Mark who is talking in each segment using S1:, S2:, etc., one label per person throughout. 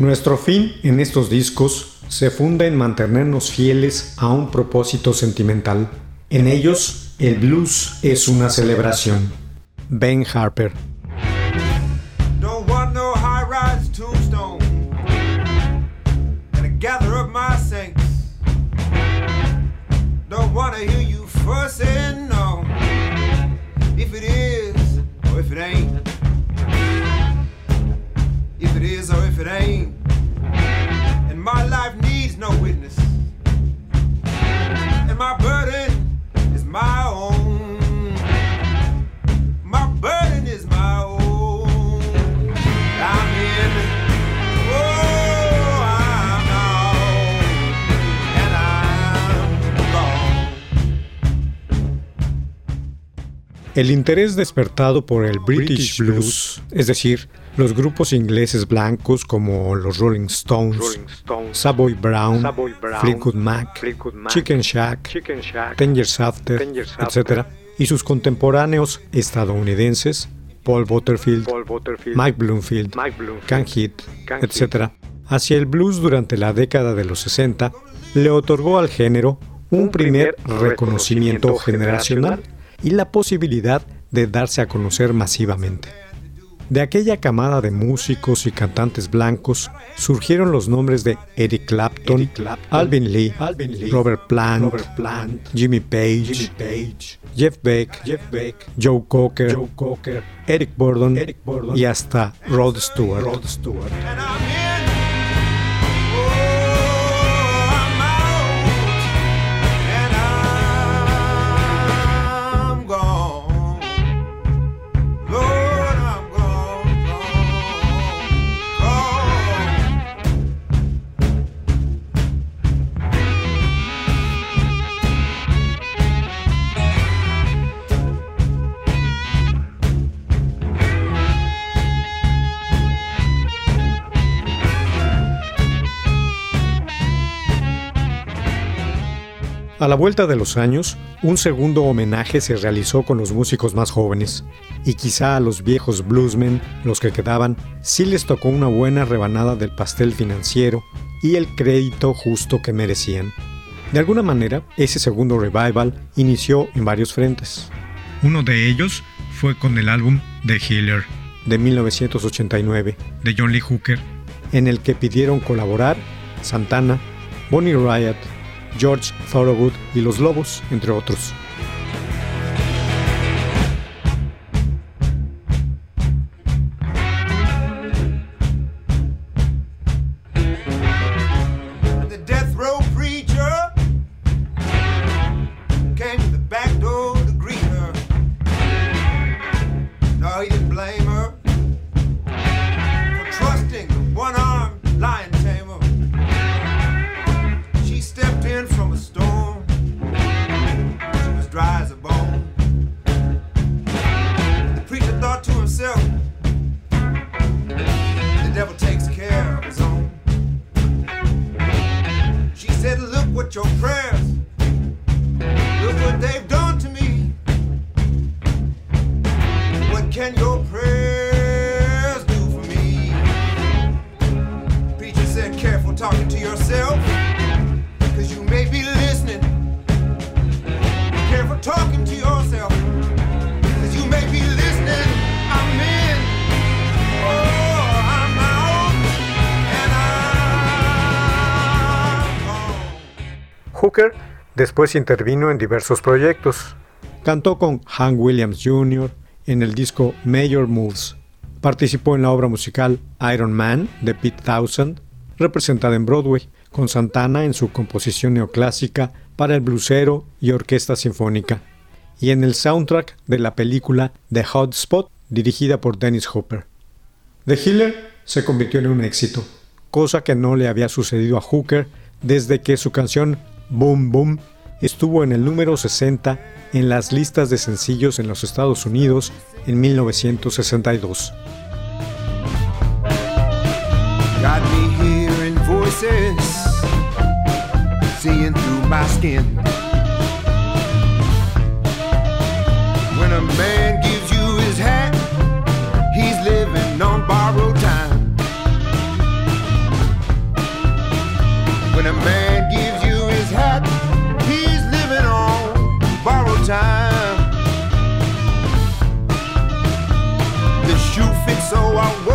S1: Nuestro fin en estos discos se funda en mantenernos fieles a un propósito sentimental. En ellos, el blues es una celebración. Ben Harper. El interés despertado por el British Blues, es decir, los grupos ingleses blancos como los Rolling Stones, Savoy Brown, Fleetwood Mac, Chicken Shack, Tangers After, etc., y sus contemporáneos estadounidenses, Paul Butterfield, Mike Bloomfield, Can Heath, etc., hacia el blues durante la década de los 60, le otorgó al género un primer reconocimiento generacional y la posibilidad de darse a conocer masivamente. De aquella camada de músicos y cantantes blancos surgieron los nombres de Eric Clapton, Alvin Lee, Robert Plant, Jimmy Page, Jeff Beck, Joe Cocker, Eric Burdon y hasta Rod Stewart.
S2: And I'm
S1: A la vuelta de los años, un segundo homenaje se realizó con los músicos más jóvenes, y quizá a los viejos bluesmen, los que quedaban, sí les tocó una buena rebanada del pastel financiero y el crédito justo que merecían. De alguna manera, ese segundo revival inició en varios frentes. Uno de ellos fue con el álbum The Healer, de 1989, de John Lee Hooker, en el que pidieron colaborar Santana, Bonnie Riot, George Thorogood y Los Lobos, entre otros. Hooker después intervino en diversos proyectos. Cantó con Hank Williams Jr. en el disco Major Moves. Participó en la obra musical Iron Man de Pete Townsend, representada en Broadway, con Santana en su composición neoclásica para el blusero y orquesta sinfónica, y en el soundtrack de la película The Hot Spot, dirigida por Dennis Hopper. The Healer se convirtió en un éxito, cosa que no le había sucedido a Hooker desde que su canción Boom Boom estuvo en el número 60 en las listas de sencillos en los Estados Unidos en 1962.
S2: Got me hearing voices, seeing through my skin. So I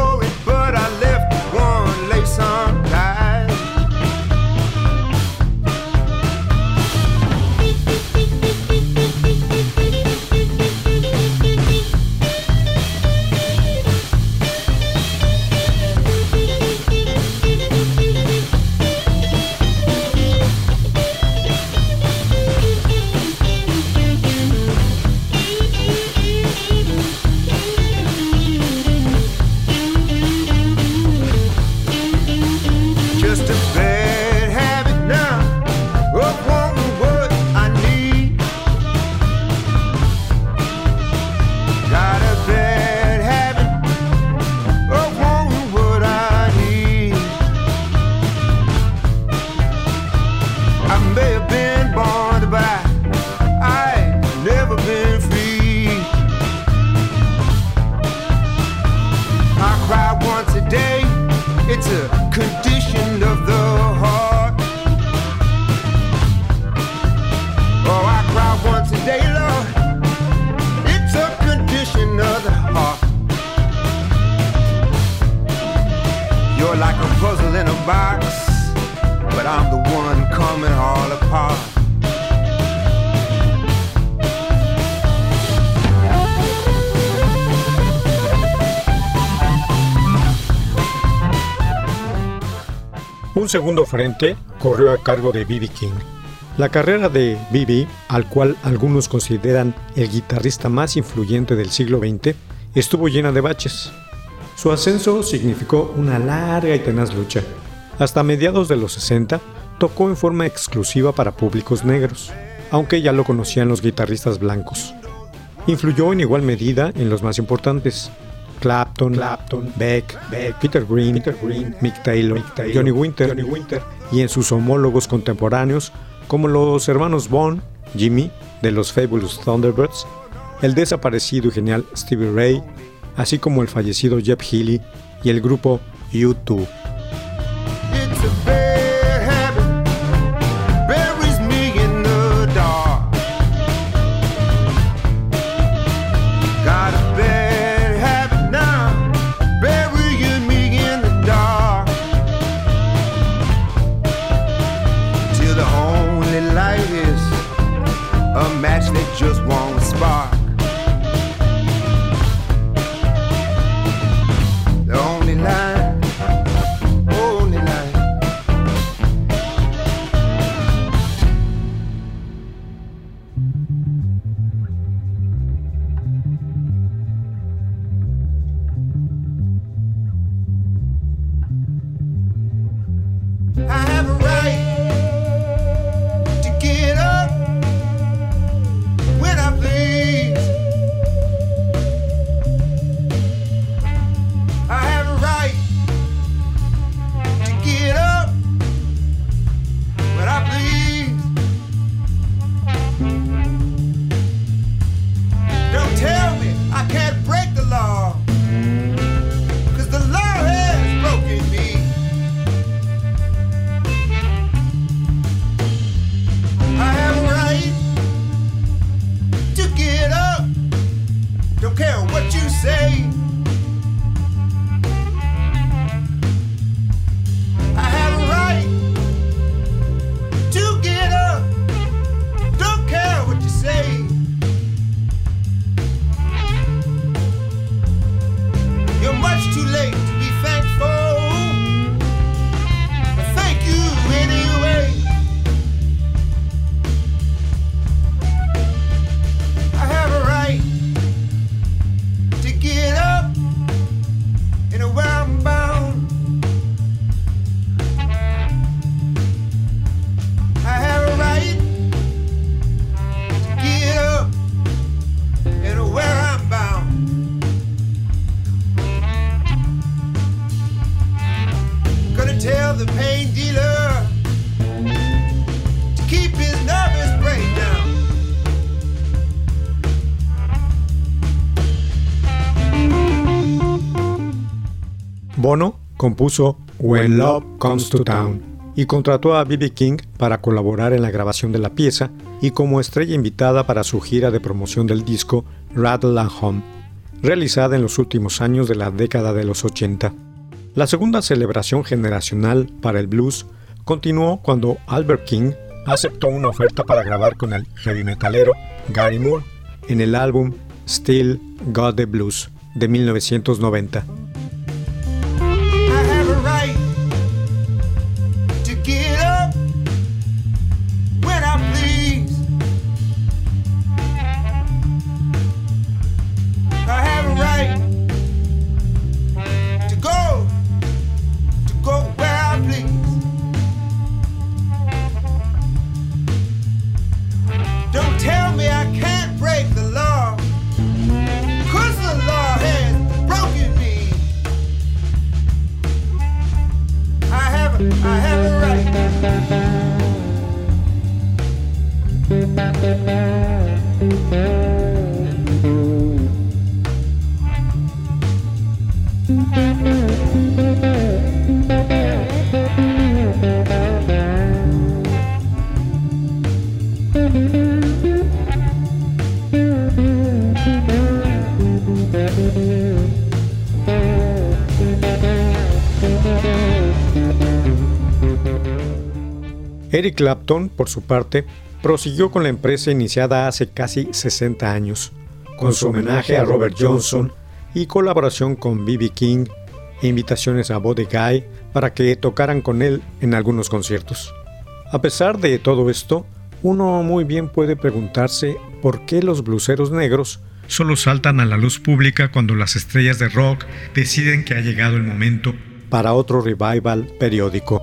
S1: segundo frente corrió a cargo de B.B. King. La carrera de B.B., al cual algunos consideran el guitarrista más influyente del siglo XX, estuvo llena de baches. Su ascenso significó una larga y tenaz lucha. Hasta mediados de los 60, tocó en forma exclusiva para públicos negros, aunque ya lo conocían los guitarristas blancos. Influyó en igual medida en los más importantes, Clapton, Clapton Beck, Beck, Peter Green, Peter Green Mick, Taylor, Johnny, Winter, Johnny Winter, y en sus homólogos contemporáneos como los hermanos Bond, Jimmy, de los Fabulous Thunderbirds, el desaparecido y genial Stevie Ray, así como el fallecido Jeff Healey y el grupo U2.
S2: it just won't spark.
S1: Bono compuso When Love Comes to Town y contrató a B.B. King para colaborar en la grabación de la pieza y como estrella invitada para su gira de promoción del disco Rattle and Home, realizada en los últimos años de la década de los 80. La segunda celebración generacional para el blues continuó cuando Albert King aceptó una oferta para grabar con el heavy metalero Gary Moore en el álbum Still Got the Blues de 1990. Eric Clapton, por su parte, prosiguió con la empresa iniciada hace casi 60 años, con su homenaje a Robert Johnson y colaboración con B.B. King e invitaciones a Buddy Guy para que tocaran con él en algunos conciertos. A pesar de todo esto, uno muy bien puede preguntarse por qué los bluseros negros solo saltan a la luz pública cuando las estrellas de rock deciden que ha llegado el momento para otro revival periódico.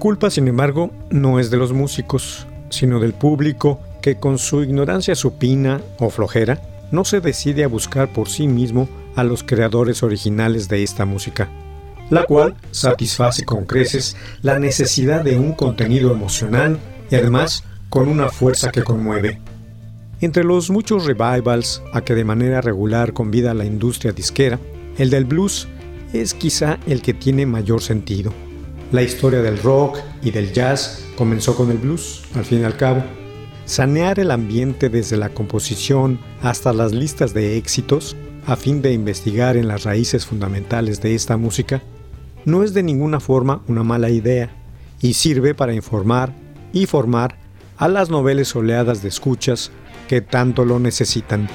S1: Culpa, sin embargo, no es de los músicos, sino del público que con su ignorancia supina o flojera no se decide a buscar por sí mismo a los creadores originales de esta música, la cual satisface con creces la necesidad de un contenido emocional y además con una fuerza que conmueve. Entre los muchos revivals a que de manera regular convida la industria disquera, el del blues es quizá el que tiene mayor sentido. La historia del rock y del jazz comenzó con el blues, al fin y al cabo. Sanear el ambiente desde la composición hasta las listas de éxitos, a fin de investigar en las raíces fundamentales de esta música, no es de ninguna forma una mala idea y sirve para informar y formar a las noveles oleadas de escuchas que tanto lo necesitan.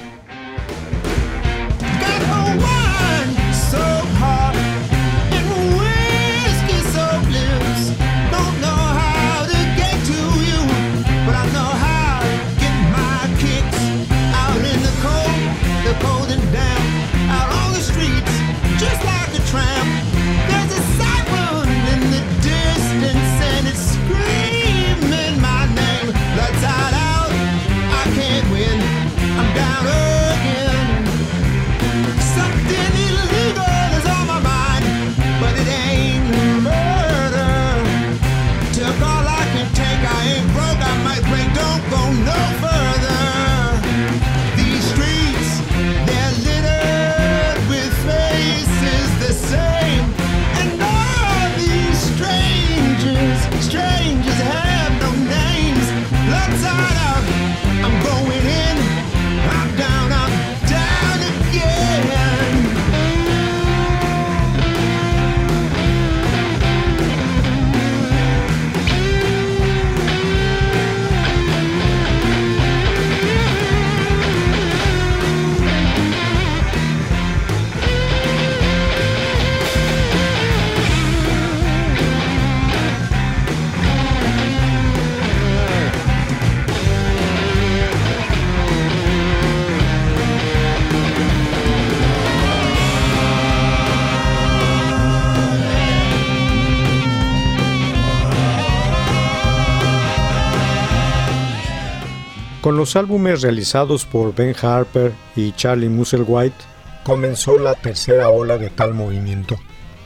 S1: Con los álbumes realizados por Ben Harper y Charlie Musselwhite, comenzó la tercera ola de tal movimiento,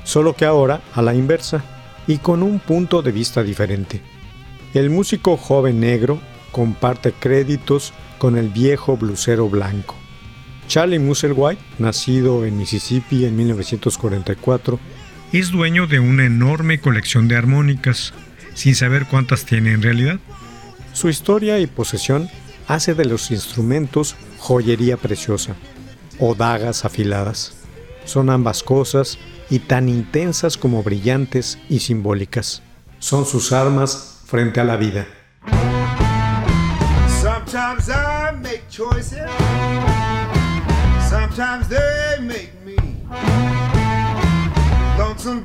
S1: solo que ahora a la inversa y con un punto de vista diferente. El músico joven negro comparte créditos con el viejo blusero blanco. Charlie Musselwhite, nacido en Mississippi en 1944, es dueño de una enorme colección de armónicas, sin saber cuántas tiene en realidad. Su historia y posesión hace de los instrumentos joyería preciosa o dagas afiladas. Son ambas cosas y tan intensas como brillantes y simbólicas. Son sus armas frente a la vida.
S2: Sometimes I make choices. Sometimes they make me.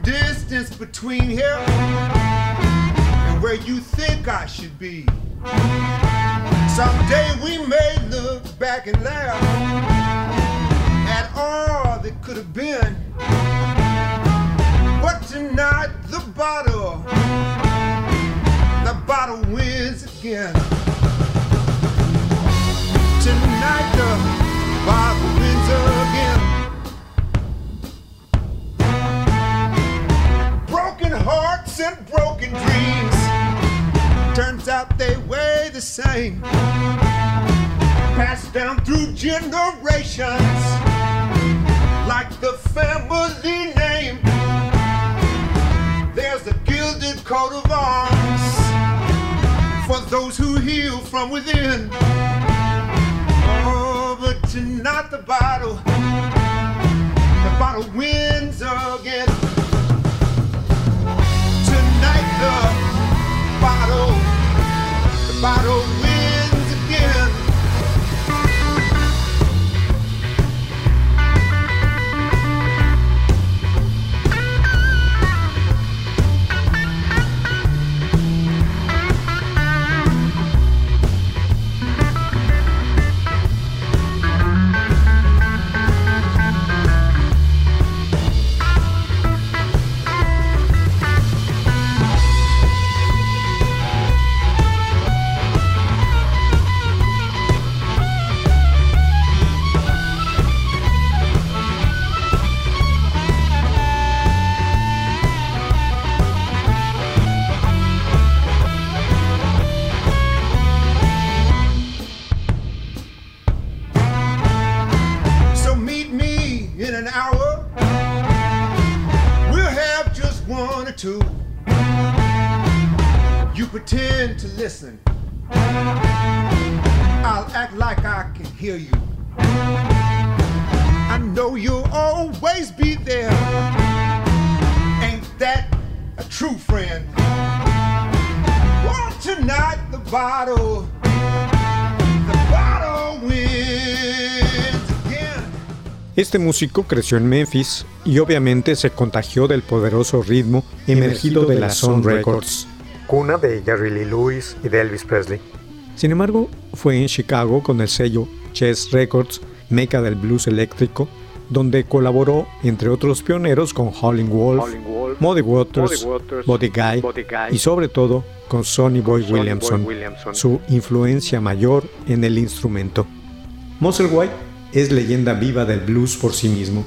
S2: Distance between here and where you think I should be. Someday we may look back and laugh at all that could have been. But tonight the bottle, the bottle wins again. Tonight the bottle wins again. Out they weigh the same. Passed down through generations. Like the family name. There's a gilded coat of arms. For those who heal from within. Oh, but tonight the bottle, the bottle wins again. Tonight the bottle, the bottle.
S1: Este músico creció en Memphis y obviamente se contagió del poderoso ritmo emergido de la Sun Records, cuna de Jerry Lee Lewis y de Elvis Presley. Sin embargo, fue en Chicago con el sello Chess Records, meca del blues eléctrico, donde colaboró entre otros pioneros con Howlin' Wolf, Muddy Waters, Buddy Guy y sobre todo con Sonny Boy Williamson, su influencia mayor en el instrumento. Musselwhite es leyenda viva del blues por sí mismo,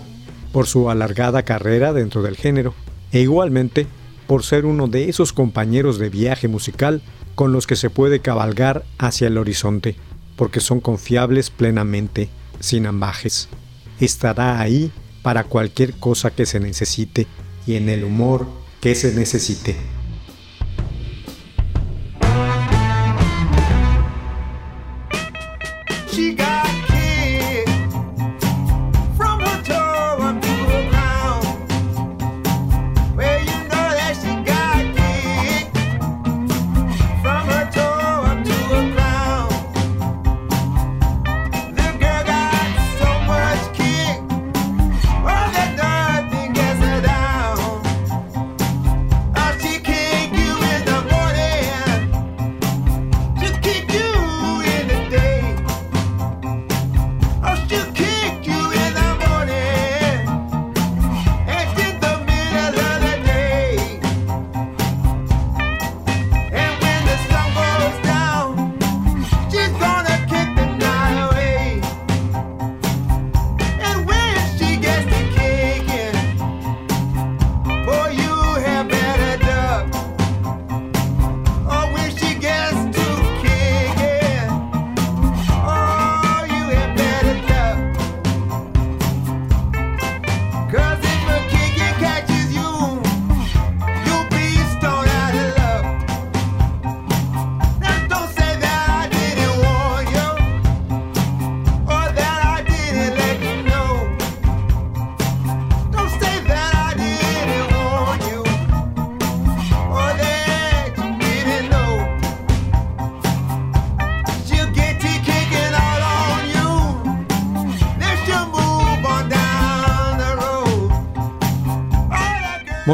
S1: por su alargada carrera dentro del género, e igualmente por ser uno de esos compañeros de viaje musical con los que se puede cabalgar hacia el horizonte, porque son confiables plenamente, sin ambajes. Estará ahí para cualquier cosa que se necesite y en el humor que se necesite.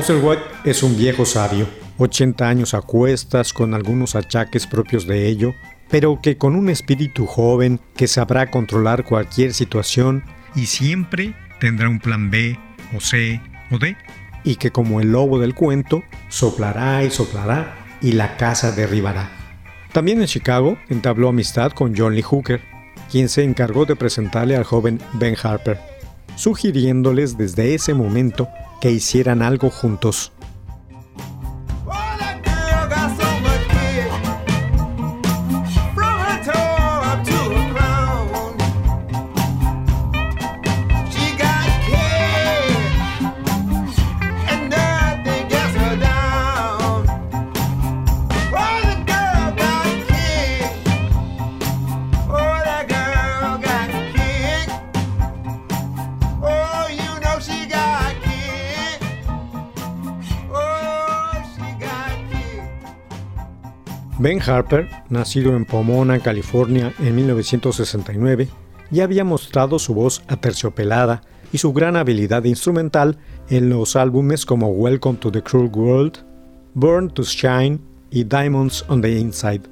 S1: Musselwhite es un viejo sabio, 80 años a cuestas con algunos achaques propios de ello, pero que con un espíritu joven que sabrá controlar cualquier situación y siempre tendrá un plan B o C o D, y que como el lobo del cuento, soplará y soplará y la casa derribará. También en Chicago entabló amistad con John Lee Hooker, quien se encargó de presentarle al joven Ben Harper, sugiriéndoles desde ese momento que hicieran algo juntos. Ben Harper, nacido en Pomona, California, en 1969, ya había mostrado su voz aterciopelada y su gran habilidad instrumental en los álbumes como Welcome to the Cruel World, Burn to Shine y Diamonds on the Inside,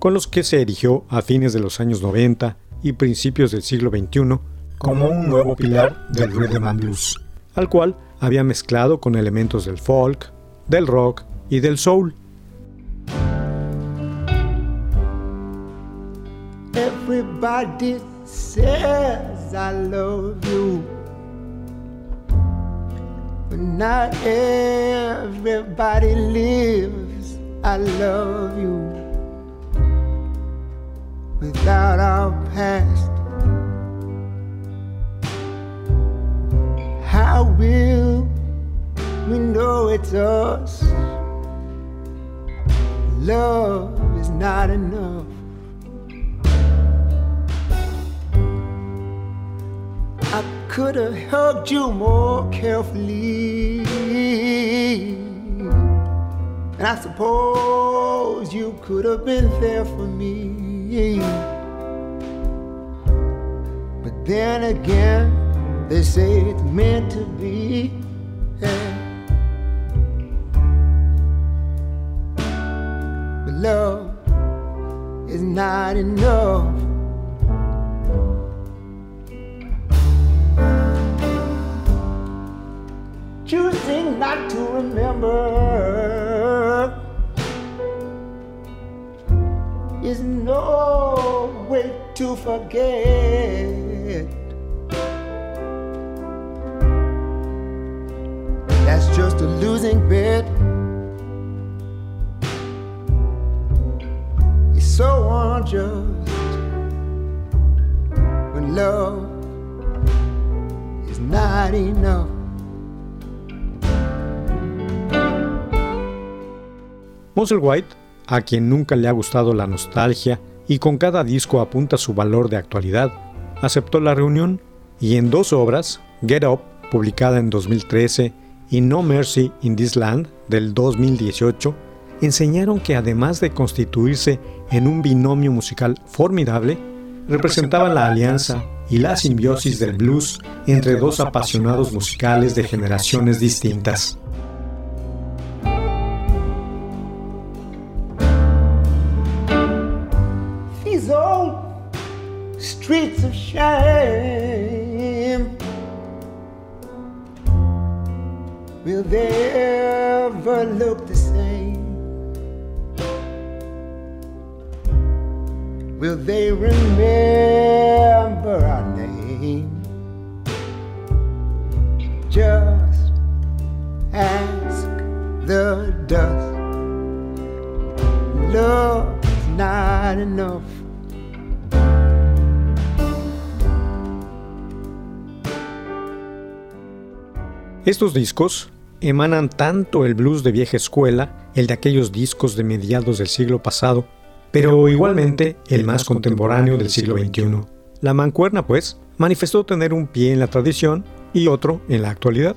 S1: con los que se erigió a fines de los años 90 y principios del siglo XXI como un nuevo pilar del rhythm and blues, al cual había mezclado con elementos del folk, del rock y del soul.
S2: Everybody says I love you, but not everybody lives. I love you without our past. How will we know it's us? Love is not enough. Could have hugged you more carefully. And I suppose you could have been there for me. But then again, they say it's meant to be. Yeah. But love is not enough. Choosing not to remember is no way to forget. That's just a losing bet.
S1: Musselwhite, a quien nunca le ha gustado la nostalgia y con cada disco apunta su valor de actualidad, aceptó la reunión y en dos obras, Get Up, publicada en 2013, y No Mercy in This Land, del 2018, enseñaron que además de constituirse en un binomio musical formidable, representaban la alianza y la simbiosis del blues entre dos apasionados musicales de generaciones distintas.
S2: Streets of shame. Will they ever look the same? Will they remember our name? Just ask the dust. Love's not enough.
S1: Estos discos emanan tanto el blues de vieja escuela, el de aquellos discos de mediados del siglo pasado, pero igualmente el más contemporáneo del siglo XXI. La mancuerna, pues, manifestó tener un pie en la tradición y otro en la actualidad.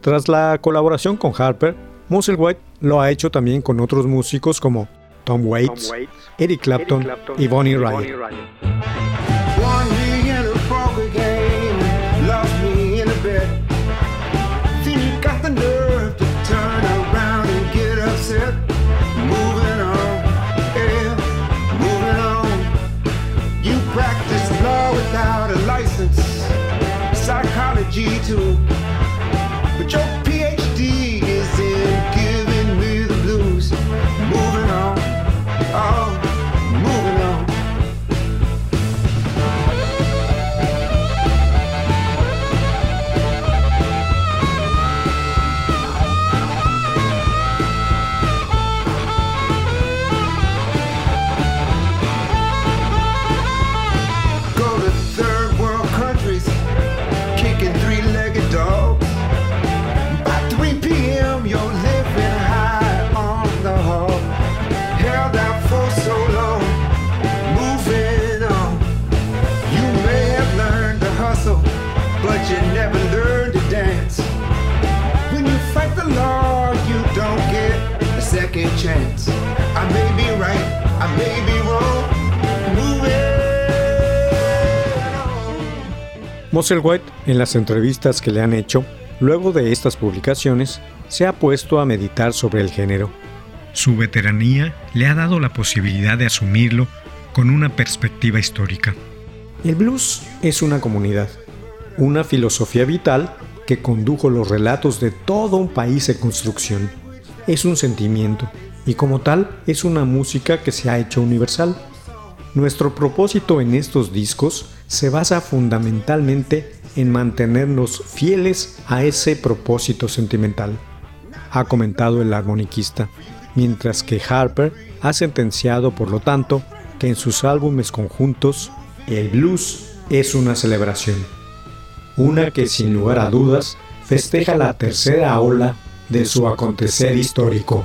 S1: Tras la colaboración con Harper, Musselwhite lo ha hecho también con otros músicos como Tom Waits, Eric Clapton y Bonnie Ryan. Musselwhite, en las entrevistas que le han hecho, luego de estas publicaciones, se ha puesto a meditar sobre el género. Su veteranía le ha dado la posibilidad de asumirlo con una perspectiva histórica. El blues es una comunidad, una filosofía vital que condujo los relatos de todo un país en construcción. Es un sentimiento y como tal es una música que se ha hecho universal. Nuestro propósito en estos discos se basa fundamentalmente en mantenernos fieles a ese propósito sentimental, ha comentado el armoniquista, mientras que Harper ha sentenciado, por lo tanto, que en sus álbumes conjuntos, el blues es una celebración, una que sin lugar a dudas festeja la tercera ola de su acontecer histórico.